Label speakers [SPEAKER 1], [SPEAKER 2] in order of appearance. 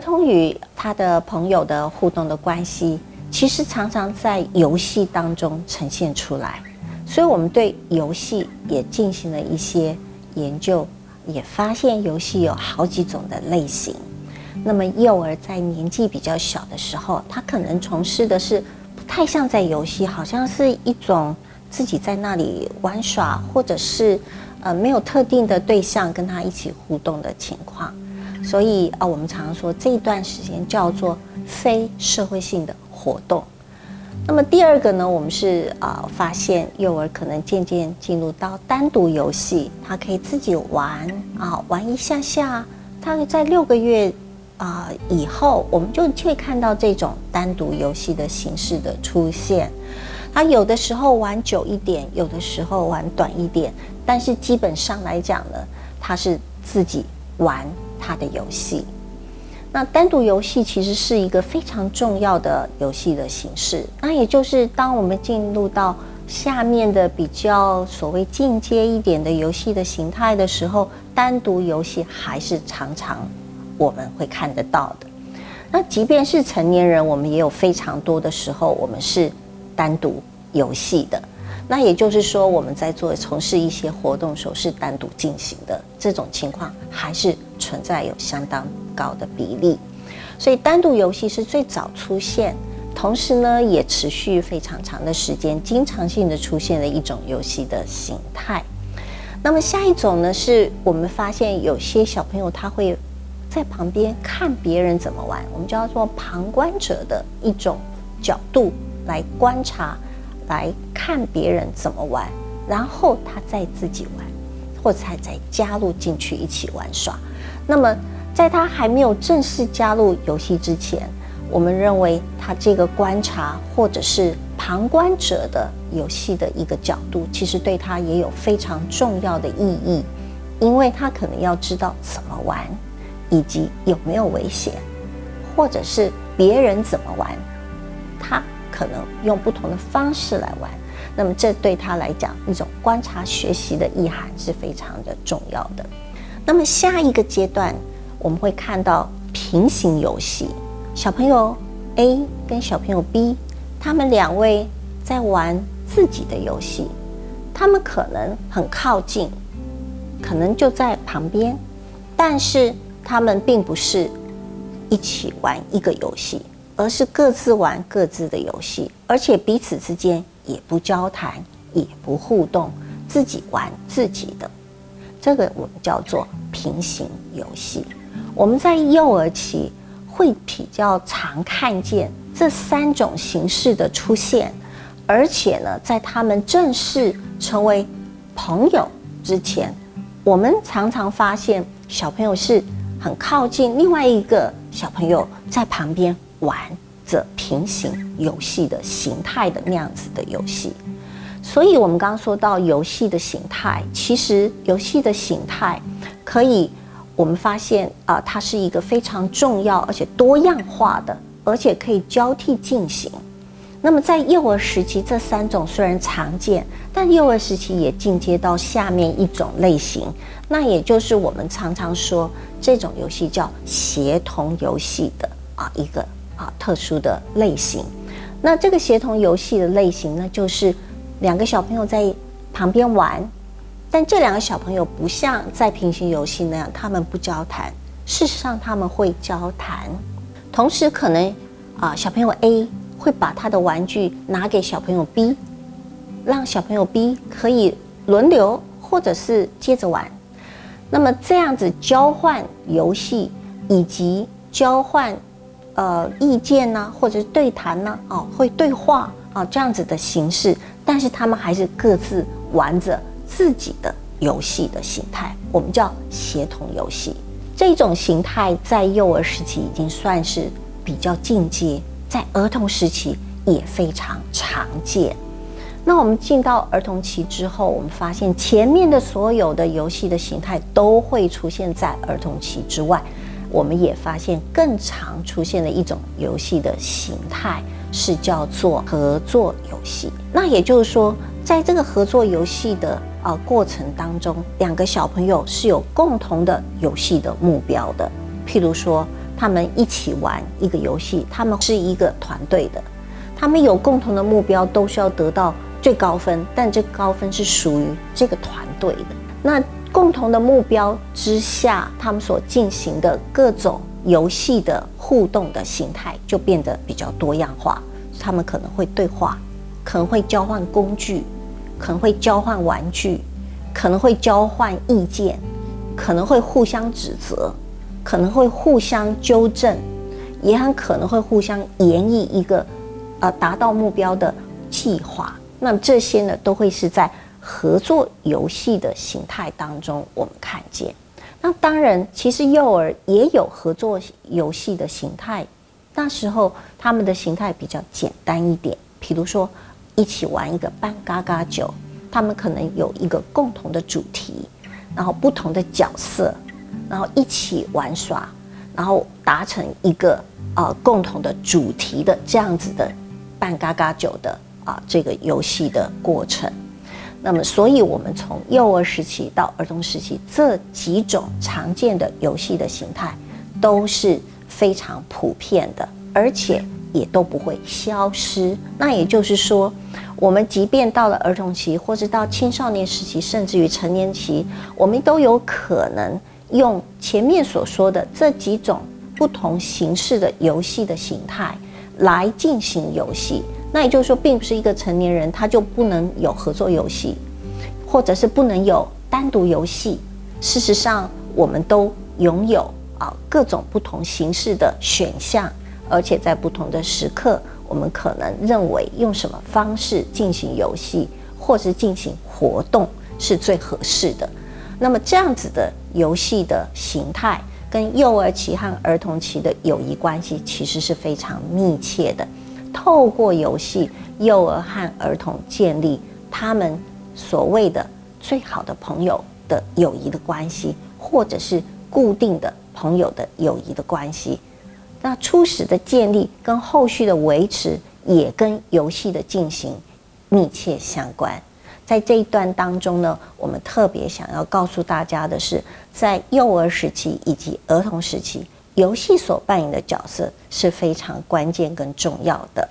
[SPEAKER 1] 儿童与他的朋友的互动的关系，其实常常在游戏当中呈现出来。所以，我们对游戏也进行了一些研究，也发现游戏有好几种的类型。那么，幼儿在年纪比较小的时候，他可能从事的是不太像在游戏，好像是一种自己在那里玩耍，或者是呃没有特定的对象跟他一起互动的情况。所以啊，我们常常说这一段时间叫做非社会性的活动。那么第二个呢，我们是啊发现幼儿可能渐渐进入到单独游戏，他可以自己玩啊玩一下下。他在六个月啊以后，我们就会看到这种单独游戏的形式的出现。他有的时候玩久一点，有的时候玩短一点，但是基本上来讲呢，他是自己玩。他的游戏，那单独游戏其实是一个非常重要的游戏的形式。那也就是当我们进入到下面的比较所谓进阶一点的游戏的形态的时候，单独游戏还是常常我们会看得到的。那即便是成年人，我们也有非常多的时候，我们是单独游戏的。那也就是说，我们在做从事一些活动时候是单独进行的，这种情况还是存在有相当高的比例。所以单独游戏是最早出现，同时呢也持续非常长的时间，经常性的出现的一种游戏的形态。那么下一种呢，是我们发现有些小朋友他会在旁边看别人怎么玩，我们叫做旁观者的一种角度来观察。来看别人怎么玩，然后他再自己玩，或者再加入进去一起玩耍。那么，在他还没有正式加入游戏之前，我们认为他这个观察或者是旁观者的游戏的一个角度，其实对他也有非常重要的意义，因为他可能要知道怎么玩，以及有没有危险，或者是别人怎么玩，他。可能用不同的方式来玩，那么这对他来讲，一种观察学习的意涵是非常的重要的。那么下一个阶段，我们会看到平行游戏，小朋友 A 跟小朋友 B，他们两位在玩自己的游戏，他们可能很靠近，可能就在旁边，但是他们并不是一起玩一个游戏。而是各自玩各自的游戏，而且彼此之间也不交谈，也不互动，自己玩自己的。这个我们叫做平行游戏。我们在幼儿期会比较常看见这三种形式的出现，而且呢，在他们正式成为朋友之前，我们常常发现小朋友是很靠近另外一个小朋友在旁边。玩着平行游戏的形态的那样子的游戏，所以我们刚刚说到游戏的形态，其实游戏的形态可以，我们发现啊，它是一个非常重要而且多样化的，而且可以交替进行。那么在幼儿时期，这三种虽然常见，但幼儿时期也进阶到下面一种类型，那也就是我们常常说这种游戏叫协同游戏的啊一个。啊，特殊的类型。那这个协同游戏的类型呢，就是两个小朋友在旁边玩，但这两个小朋友不像在平行游戏那样，他们不交谈。事实上，他们会交谈。同时，可能啊，小朋友 A 会把他的玩具拿给小朋友 B，让小朋友 B 可以轮流或者是接着玩。那么这样子交换游戏以及交换。呃，意见呢，或者是对谈呢，哦，会对话啊，这样子的形式，但是他们还是各自玩着自己的游戏的形态，我们叫协同游戏。这种形态在幼儿时期已经算是比较进阶，在儿童时期也非常常见。那我们进到儿童期之后，我们发现前面的所有的游戏的形态都会出现在儿童期之外。我们也发现更常出现的一种游戏的形态是叫做合作游戏。那也就是说，在这个合作游戏的呃过程当中，两个小朋友是有共同的游戏的目标的。譬如说，他们一起玩一个游戏，他们是一个团队的，他们有共同的目标，都需要得到最高分，但这高分是属于这个团队的。那共同的目标之下，他们所进行的各种游戏的互动的形态就变得比较多样化。他们可能会对话，可能会交换工具，可能会交换玩具，可能会交换意见，可能会互相指责。可能会互相纠正，也很可能会互相演绎一个，呃，达到目标的计划。那这些呢，都会是在合作游戏的形态当中我们看见。那当然，其实幼儿也有合作游戏的形态，那时候他们的形态比较简单一点，比如说一起玩一个扮嘎嘎酒，他们可能有一个共同的主题，然后不同的角色。然后一起玩耍，然后达成一个啊共同的主题的这样子的扮嘎嘎酒的啊这个游戏的过程。那么，所以我们从幼儿时期到儿童时期这几种常见的游戏的形态都是非常普遍的，而且也都不会消失。那也就是说，我们即便到了儿童期，或者到青少年时期，甚至于成年期，我们都有可能。用前面所说的这几种不同形式的游戏的形态来进行游戏，那也就是说，并不是一个成年人他就不能有合作游戏，或者是不能有单独游戏。事实上，我们都拥有啊各种不同形式的选项，而且在不同的时刻，我们可能认为用什么方式进行游戏或是进行活动是最合适的。那么这样子的游戏的形态，跟幼儿期和儿童期的友谊关系其实是非常密切的。透过游戏，幼儿和儿童建立他们所谓的最好的朋友的友谊的关系，或者是固定的朋友的友谊的关系。那初始的建立跟后续的维持，也跟游戏的进行密切相关。在这一段当中呢，我们特别想要告诉大家的是，在幼儿时期以及儿童时期，游戏所扮演的角色是非常关键跟重要的。